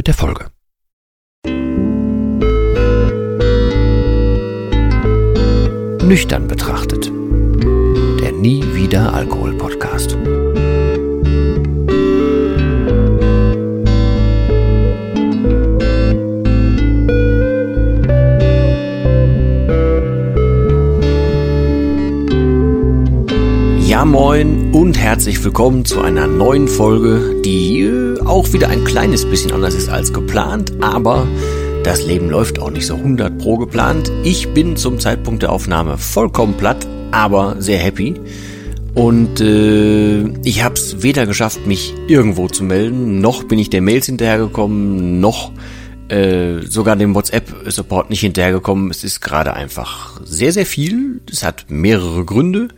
mit der Folge. Nüchtern betrachtet. Der Nie wieder Alkohol Podcast. Ja moin und herzlich willkommen zu einer neuen Folge, die äh, auch wieder ein kleines bisschen anders ist als geplant, aber das Leben läuft auch nicht so 100 pro geplant. Ich bin zum Zeitpunkt der Aufnahme vollkommen platt, aber sehr happy. Und äh, ich habe es weder geschafft, mich irgendwo zu melden, noch bin ich der Mails hinterhergekommen, noch äh, sogar dem WhatsApp-Support nicht hinterhergekommen. Es ist gerade einfach sehr, sehr viel. Es hat mehrere Gründe.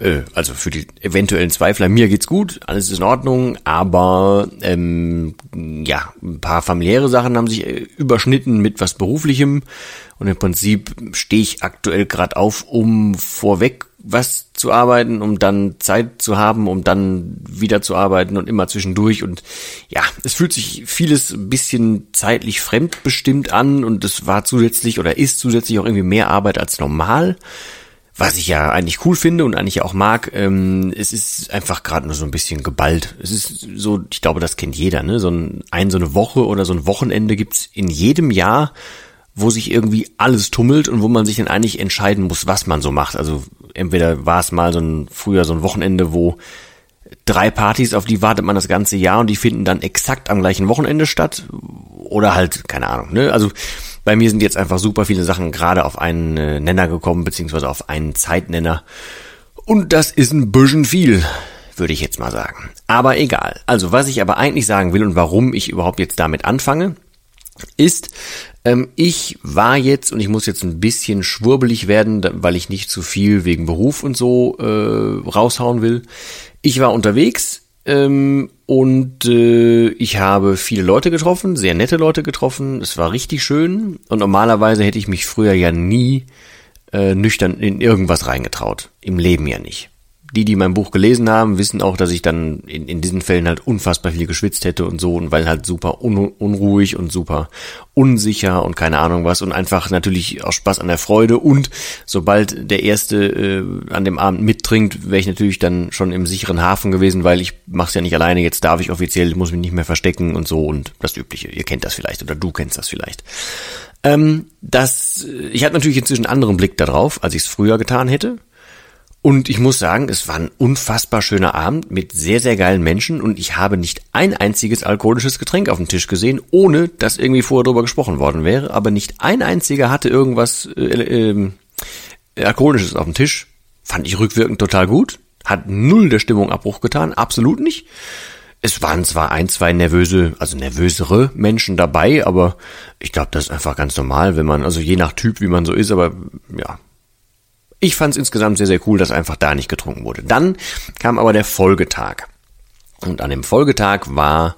Äh, also für die eventuellen Zweifler, mir geht's gut, alles ist in Ordnung, aber ähm, ja, ein paar familiäre Sachen haben sich äh, überschnitten mit was Beruflichem. Und im Prinzip stehe ich aktuell gerade auf, um vorweg was zu arbeiten, um dann Zeit zu haben, um dann wieder zu arbeiten und immer zwischendurch. Und ja, es fühlt sich vieles ein bisschen zeitlich fremdbestimmt an und es war zusätzlich oder ist zusätzlich auch irgendwie mehr Arbeit als normal was ich ja eigentlich cool finde und eigentlich auch mag, ähm, es ist einfach gerade nur so ein bisschen geballt. Es ist so, ich glaube, das kennt jeder, ne? So ein, ein so eine Woche oder so ein Wochenende gibt's in jedem Jahr, wo sich irgendwie alles tummelt und wo man sich dann eigentlich entscheiden muss, was man so macht. Also entweder war es mal so ein früher so ein Wochenende, wo drei Partys, auf die wartet man das ganze Jahr und die finden dann exakt am gleichen Wochenende statt. Oder halt, keine Ahnung, ne? Also bei mir sind jetzt einfach super viele Sachen gerade auf einen äh, Nenner gekommen, beziehungsweise auf einen Zeitnenner. Und das ist ein bisschen viel, würde ich jetzt mal sagen. Aber egal. Also, was ich aber eigentlich sagen will und warum ich überhaupt jetzt damit anfange, ist, ähm, ich war jetzt, und ich muss jetzt ein bisschen schwurbelig werden, weil ich nicht zu viel wegen Beruf und so äh, raushauen will. Ich war unterwegs ähm, und äh, ich habe viele Leute getroffen, sehr nette Leute getroffen. Es war richtig schön. Und normalerweise hätte ich mich früher ja nie äh, nüchtern in irgendwas reingetraut. Im Leben ja nicht die, die mein Buch gelesen haben, wissen auch, dass ich dann in, in diesen Fällen halt unfassbar viel geschwitzt hätte und so und weil halt super un, unruhig und super unsicher und keine Ahnung was und einfach natürlich auch Spaß an der Freude und sobald der Erste äh, an dem Abend mittrinkt, wäre ich natürlich dann schon im sicheren Hafen gewesen, weil ich mach's ja nicht alleine, jetzt darf ich offiziell, muss mich nicht mehr verstecken und so und das Übliche. Ihr kennt das vielleicht oder du kennst das vielleicht. Ähm, das, ich hatte natürlich inzwischen einen anderen Blick darauf, als ich es früher getan hätte. Und ich muss sagen, es war ein unfassbar schöner Abend mit sehr, sehr geilen Menschen und ich habe nicht ein einziges alkoholisches Getränk auf dem Tisch gesehen, ohne dass irgendwie vorher drüber gesprochen worden wäre. Aber nicht ein einziger hatte irgendwas äh, äh, Alkoholisches auf dem Tisch. Fand ich rückwirkend total gut. Hat null der Stimmung Abbruch getan, absolut nicht. Es waren zwar ein, zwei nervöse, also nervösere Menschen dabei, aber ich glaube, das ist einfach ganz normal, wenn man, also je nach Typ, wie man so ist, aber ja, ich fand es insgesamt sehr, sehr cool, dass einfach da nicht getrunken wurde. Dann kam aber der Folgetag. Und an dem Folgetag war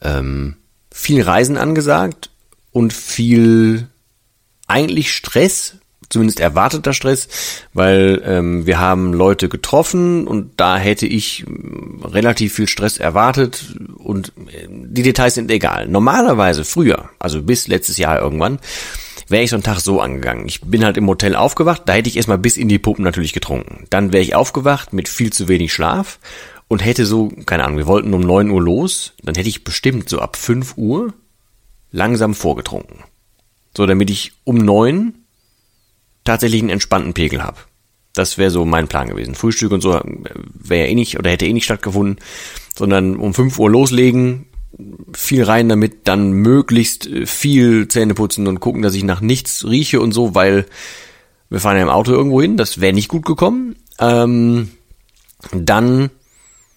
ähm, viel Reisen angesagt und viel eigentlich Stress, zumindest erwarteter Stress, weil ähm, wir haben Leute getroffen und da hätte ich ähm, relativ viel Stress erwartet und äh, die Details sind egal. Normalerweise früher, also bis letztes Jahr irgendwann, wäre ich so einen Tag so angegangen. Ich bin halt im Hotel aufgewacht, da hätte ich erstmal bis in die Puppen natürlich getrunken. Dann wäre ich aufgewacht mit viel zu wenig Schlaf und hätte so, keine Ahnung, wir wollten um neun Uhr los, dann hätte ich bestimmt so ab fünf Uhr langsam vorgetrunken. So, damit ich um neun tatsächlich einen entspannten Pegel habe. Das wäre so mein Plan gewesen. Frühstück und so wäre ja eh nicht oder hätte eh nicht stattgefunden, sondern um fünf Uhr loslegen, viel rein damit, dann möglichst äh, viel Zähne putzen und gucken, dass ich nach nichts rieche und so, weil wir fahren ja im Auto irgendwo hin, das wäre nicht gut gekommen. Ähm, dann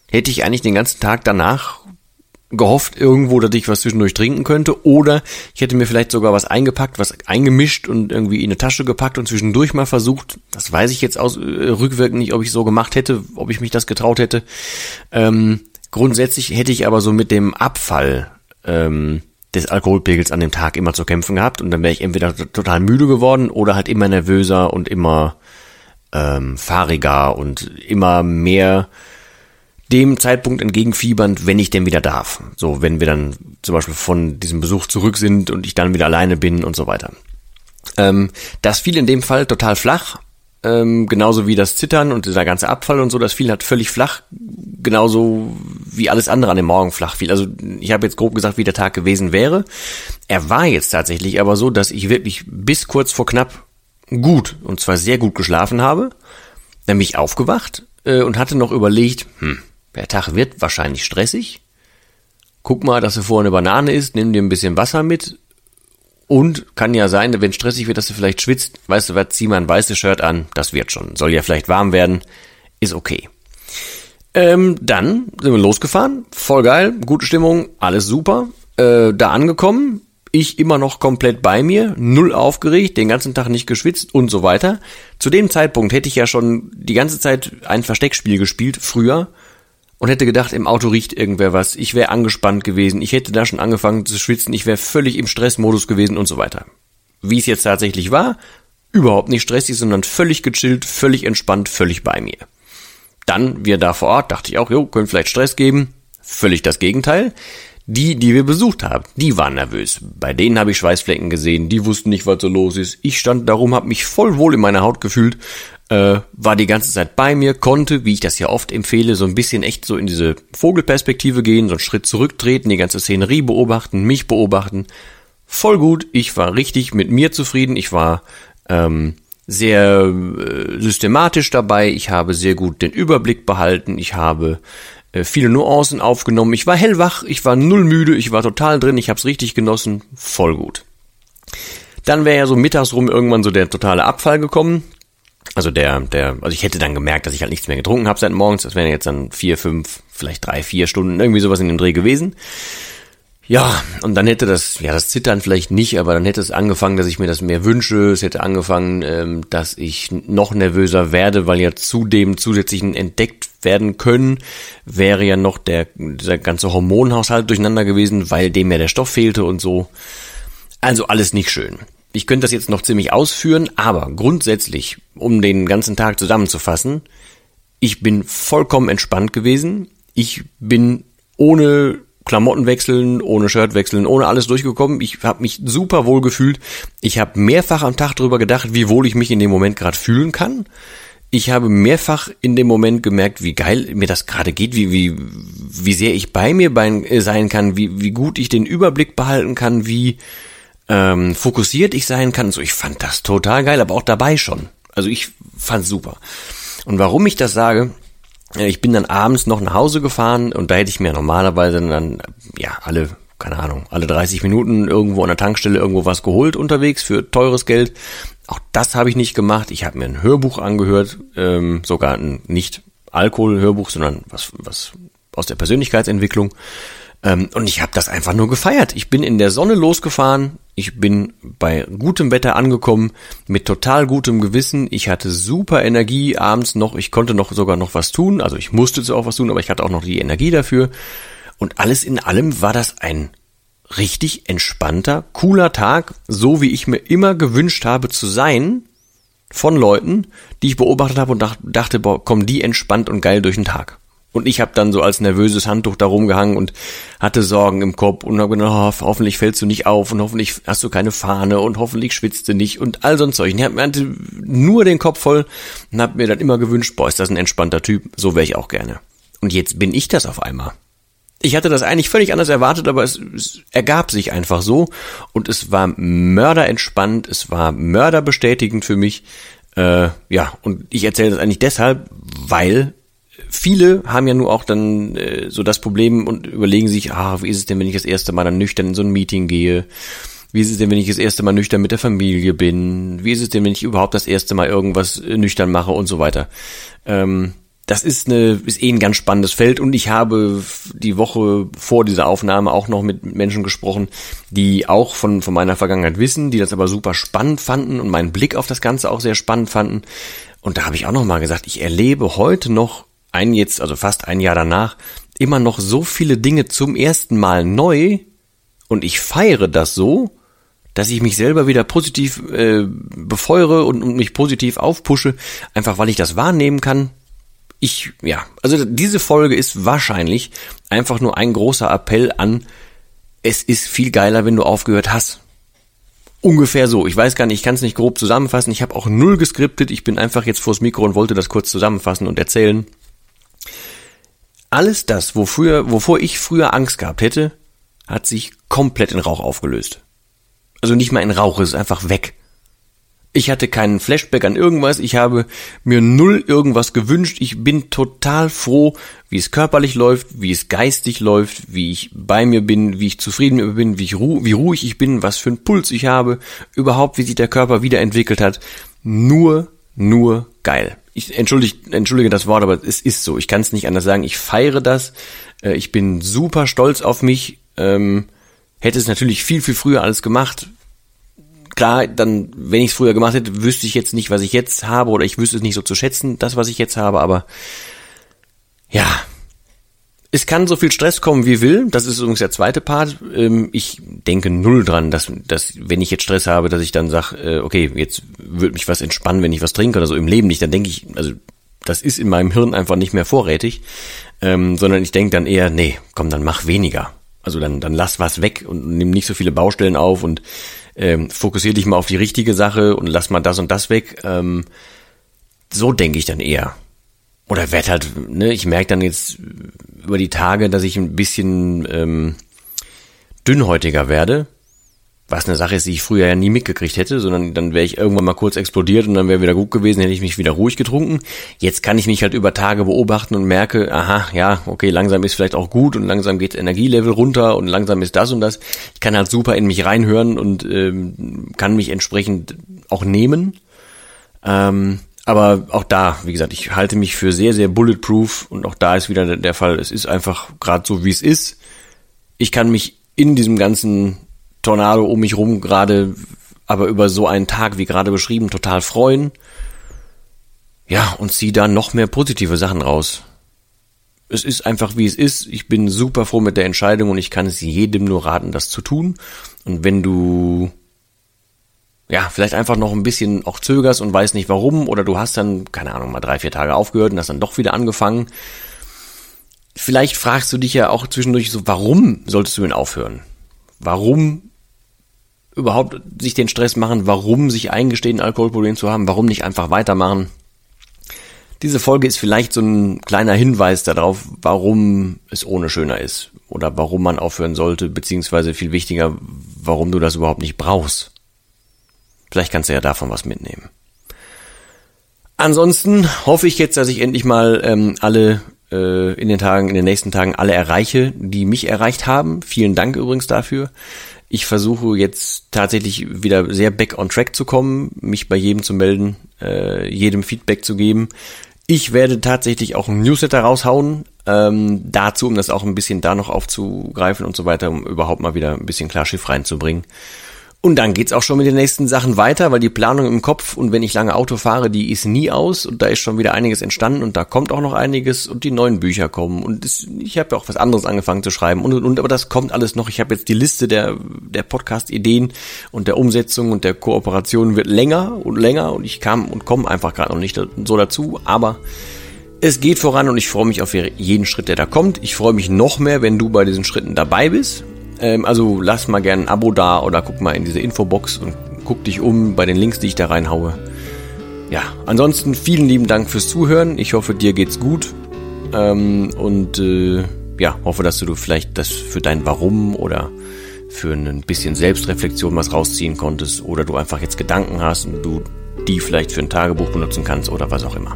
hätte ich eigentlich den ganzen Tag danach gehofft irgendwo, dass ich was zwischendurch trinken könnte. Oder ich hätte mir vielleicht sogar was eingepackt, was eingemischt und irgendwie in eine Tasche gepackt und zwischendurch mal versucht. Das weiß ich jetzt aus äh, rückwirkend nicht, ob ich so gemacht hätte, ob ich mich das getraut hätte. Ähm, grundsätzlich hätte ich aber so mit dem Abfall ähm, des Alkoholpegels an dem Tag immer zu kämpfen gehabt und dann wäre ich entweder total müde geworden oder halt immer nervöser und immer ähm, fahriger und immer mehr dem Zeitpunkt entgegenfiebernd, wenn ich denn wieder darf. So, wenn wir dann zum Beispiel von diesem Besuch zurück sind und ich dann wieder alleine bin und so weiter. Ähm, das fiel in dem Fall total flach, ähm, genauso wie das Zittern und dieser ganze Abfall und so, das fiel halt völlig flach, genauso wie alles andere an dem Morgen flach fiel. Also ich habe jetzt grob gesagt, wie der Tag gewesen wäre. Er war jetzt tatsächlich aber so, dass ich wirklich bis kurz vor knapp gut, und zwar sehr gut geschlafen habe. Dann bin ich aufgewacht äh, und hatte noch überlegt, hm, der Tag wird wahrscheinlich stressig. Guck mal, dass du vorher eine Banane isst, nimm dir ein bisschen Wasser mit. Und kann ja sein, wenn stressig wird, dass du vielleicht schwitzt. Weißt du was, zieh mal ein weißes Shirt an. Das wird schon. Soll ja vielleicht warm werden. Ist okay. Ähm, dann sind wir losgefahren. Voll geil. Gute Stimmung. Alles super. Äh, da angekommen. Ich immer noch komplett bei mir, null aufgeregt, den ganzen Tag nicht geschwitzt und so weiter. Zu dem Zeitpunkt hätte ich ja schon die ganze Zeit ein Versteckspiel gespielt, früher, und hätte gedacht, im Auto riecht irgendwer was, ich wäre angespannt gewesen, ich hätte da schon angefangen zu schwitzen, ich wäre völlig im Stressmodus gewesen und so weiter. Wie es jetzt tatsächlich war, überhaupt nicht stressig, sondern völlig gechillt, völlig entspannt, völlig bei mir. Dann, wir da vor Ort, dachte ich auch, jo, können vielleicht Stress geben. Völlig das Gegenteil. Die, die wir besucht haben, die waren nervös. Bei denen habe ich Schweißflecken gesehen, die wussten nicht, was so los ist. Ich stand darum, habe mich voll wohl in meiner Haut gefühlt äh, war die ganze Zeit bei mir, konnte, wie ich das ja oft empfehle, so ein bisschen echt so in diese Vogelperspektive gehen, so einen Schritt zurücktreten, die ganze Szenerie beobachten, mich beobachten. Voll gut, ich war richtig mit mir zufrieden, ich war ähm, sehr äh, systematisch dabei, ich habe sehr gut den Überblick behalten, ich habe äh, viele Nuancen aufgenommen, ich war hellwach, ich war null müde, ich war total drin, ich habe es richtig genossen, voll gut. Dann wäre ja so mittags rum irgendwann so der totale Abfall gekommen. Also der, der, also ich hätte dann gemerkt, dass ich halt nichts mehr getrunken habe seit morgens. Das wären jetzt dann vier, fünf, vielleicht drei, vier Stunden, irgendwie sowas in dem Dreh gewesen. Ja, und dann hätte das, ja, das Zittern vielleicht nicht, aber dann hätte es angefangen, dass ich mir das mehr wünsche. Es hätte angefangen, ähm, dass ich noch nervöser werde, weil ja zu dem zusätzlichen entdeckt werden können, wäre ja noch der, dieser ganze Hormonhaushalt durcheinander gewesen, weil dem ja der Stoff fehlte und so. Also alles nicht schön. Ich könnte das jetzt noch ziemlich ausführen, aber grundsätzlich, um den ganzen Tag zusammenzufassen, ich bin vollkommen entspannt gewesen. Ich bin ohne Klamotten wechseln, ohne Shirt wechseln, ohne alles durchgekommen. Ich habe mich super wohl gefühlt. Ich habe mehrfach am Tag darüber gedacht, wie wohl ich mich in dem Moment gerade fühlen kann. Ich habe mehrfach in dem Moment gemerkt, wie geil mir das gerade geht, wie, wie, wie sehr ich bei mir sein kann, wie, wie gut ich den Überblick behalten kann, wie, ähm, fokussiert ich sein kann. So, ich fand das total geil, aber auch dabei schon. Also ich fand's super. Und warum ich das sage, äh, ich bin dann abends noch nach Hause gefahren und da hätte ich mir normalerweise dann, ja, alle, keine Ahnung, alle 30 Minuten irgendwo an der Tankstelle irgendwo was geholt unterwegs für teures Geld. Auch das habe ich nicht gemacht. Ich habe mir ein Hörbuch angehört, ähm, sogar ein nicht Alkohol-Hörbuch, sondern was, was aus der Persönlichkeitsentwicklung. Ähm, und ich habe das einfach nur gefeiert. Ich bin in der Sonne losgefahren, ich bin bei gutem Wetter angekommen, mit total gutem Gewissen. Ich hatte super Energie abends noch. Ich konnte noch sogar noch was tun. Also ich musste so auch was tun, aber ich hatte auch noch die Energie dafür. Und alles in allem war das ein richtig entspannter, cooler Tag, so wie ich mir immer gewünscht habe zu sein von Leuten, die ich beobachtet habe und dachte, boah, kommen die entspannt und geil durch den Tag. Und ich habe dann so als nervöses Handtuch da rumgehangen und hatte Sorgen im Kopf und habe gedacht, oh, hoffentlich fällst du nicht auf und hoffentlich hast du keine Fahne und hoffentlich schwitzt du nicht und all so ein Zeug. Ich hatte nur den Kopf voll und habe mir dann immer gewünscht, boah, ist das ein entspannter Typ, so wäre ich auch gerne. Und jetzt bin ich das auf einmal. Ich hatte das eigentlich völlig anders erwartet, aber es, es ergab sich einfach so und es war mörderentspannt, es war mörderbestätigend für mich. Äh, ja, und ich erzähle das eigentlich deshalb, weil viele haben ja nur auch dann äh, so das Problem und überlegen sich, ah, wie ist es denn, wenn ich das erste Mal dann nüchtern in so ein Meeting gehe? Wie ist es denn, wenn ich das erste Mal nüchtern mit der Familie bin? Wie ist es denn, wenn ich überhaupt das erste Mal irgendwas äh, nüchtern mache und so weiter? Ähm, das ist eine ist eh ein ganz spannendes Feld und ich habe die Woche vor dieser Aufnahme auch noch mit Menschen gesprochen, die auch von von meiner Vergangenheit wissen, die das aber super spannend fanden und meinen Blick auf das Ganze auch sehr spannend fanden. Und da habe ich auch noch mal gesagt, ich erlebe heute noch ein jetzt also fast ein Jahr danach immer noch so viele Dinge zum ersten Mal neu und ich feiere das so, dass ich mich selber wieder positiv äh, befeuere und, und mich positiv aufpushe, einfach weil ich das wahrnehmen kann, ich, ja, also diese Folge ist wahrscheinlich einfach nur ein großer Appell an, es ist viel geiler, wenn du aufgehört hast. Ungefähr so. Ich weiß gar nicht, ich kann es nicht grob zusammenfassen. Ich habe auch null geskriptet. Ich bin einfach jetzt vors Mikro und wollte das kurz zusammenfassen und erzählen. Alles das, wofür, wovor ich früher Angst gehabt hätte, hat sich komplett in Rauch aufgelöst. Also nicht mal in Rauch, es ist einfach weg. Ich hatte keinen Flashback an irgendwas. Ich habe mir null irgendwas gewünscht. Ich bin total froh, wie es körperlich läuft, wie es geistig läuft, wie ich bei mir bin, wie ich zufrieden bin, wie, ich ru wie ruhig ich bin, was für einen Puls ich habe, überhaupt wie sich der Körper wiederentwickelt hat. Nur, nur geil. Ich entschuldige, entschuldige das Wort, aber es ist so. Ich kann es nicht anders sagen. Ich feiere das. Äh, ich bin super stolz auf mich. Ähm, hätte es natürlich viel, viel früher alles gemacht klar, dann, wenn ich es früher gemacht hätte, wüsste ich jetzt nicht, was ich jetzt habe, oder ich wüsste es nicht so zu schätzen, das, was ich jetzt habe, aber ja. Es kann so viel Stress kommen, wie will. Das ist übrigens der zweite Part. Ähm, ich denke null dran, dass, dass wenn ich jetzt Stress habe, dass ich dann sage, äh, okay, jetzt wird mich was entspannen, wenn ich was trinke oder so im Leben nicht. Dann denke ich, also das ist in meinem Hirn einfach nicht mehr vorrätig, ähm, sondern ich denke dann eher, nee, komm, dann mach weniger. Also dann, dann lass was weg und nimm nicht so viele Baustellen auf und ähm, fokussier dich mal auf die richtige Sache und lass mal das und das weg. Ähm, so denke ich dann eher. Oder werd halt, ne, ich merke dann jetzt über die Tage, dass ich ein bisschen ähm, dünnhäutiger werde was eine Sache ist, die ich früher ja nie mitgekriegt hätte, sondern dann wäre ich irgendwann mal kurz explodiert und dann wäre wieder gut gewesen, hätte ich mich wieder ruhig getrunken. Jetzt kann ich mich halt über Tage beobachten und merke, aha, ja, okay, langsam ist vielleicht auch gut und langsam geht Energielevel runter und langsam ist das und das. Ich kann halt super in mich reinhören und ähm, kann mich entsprechend auch nehmen. Ähm, aber auch da, wie gesagt, ich halte mich für sehr, sehr bulletproof und auch da ist wieder der Fall, es ist einfach gerade so, wie es ist. Ich kann mich in diesem ganzen Tornado um mich rum gerade, aber über so einen Tag wie gerade beschrieben, total freuen. Ja, und zieh da noch mehr positive Sachen raus. Es ist einfach wie es ist. Ich bin super froh mit der Entscheidung und ich kann es jedem nur raten, das zu tun. Und wenn du ja, vielleicht einfach noch ein bisschen auch zögerst und weißt nicht warum oder du hast dann, keine Ahnung, mal drei, vier Tage aufgehört und hast dann doch wieder angefangen. Vielleicht fragst du dich ja auch zwischendurch so, warum solltest du denn aufhören? Warum überhaupt sich den Stress machen, warum sich eingestehen, ein Alkoholproblem zu haben, warum nicht einfach weitermachen. Diese Folge ist vielleicht so ein kleiner Hinweis darauf, warum es ohne schöner ist oder warum man aufhören sollte, beziehungsweise viel wichtiger, warum du das überhaupt nicht brauchst. Vielleicht kannst du ja davon was mitnehmen. Ansonsten hoffe ich jetzt, dass ich endlich mal ähm, alle äh, in den Tagen, in den nächsten Tagen alle erreiche, die mich erreicht haben. Vielen Dank übrigens dafür. Ich versuche jetzt tatsächlich wieder sehr back on track zu kommen, mich bei jedem zu melden, äh, jedem Feedback zu geben. Ich werde tatsächlich auch ein Newsletter raushauen, ähm, dazu, um das auch ein bisschen da noch aufzugreifen und so weiter, um überhaupt mal wieder ein bisschen Klarschiff reinzubringen. Und dann geht's auch schon mit den nächsten Sachen weiter, weil die Planung im Kopf und wenn ich lange Auto fahre, die ist nie aus und da ist schon wieder einiges entstanden und da kommt auch noch einiges und die neuen Bücher kommen und das, ich habe ja auch was anderes angefangen zu schreiben und, und, und aber das kommt alles noch. Ich habe jetzt die Liste der der Podcast-Ideen und der Umsetzung und der Kooperation wird länger und länger und ich kam und komme einfach gerade noch nicht so dazu, aber es geht voran und ich freue mich auf jeden Schritt, der da kommt. Ich freue mich noch mehr, wenn du bei diesen Schritten dabei bist ähm, also lass mal gerne ein Abo da oder guck mal in diese Infobox und guck dich um bei den Links, die ich da reinhaue. Ja, ansonsten vielen lieben Dank fürs Zuhören. Ich hoffe, dir geht's gut. Ähm, und äh, ja, hoffe, dass du vielleicht das für dein Warum oder für ein bisschen Selbstreflexion was rausziehen konntest oder du einfach jetzt Gedanken hast und du die vielleicht für ein Tagebuch benutzen kannst oder was auch immer.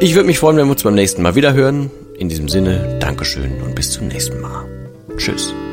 Ich würde mich freuen, wenn wir uns beim nächsten Mal wieder hören. In diesem Sinne, Dankeschön und bis zum nächsten Mal. Tschüss.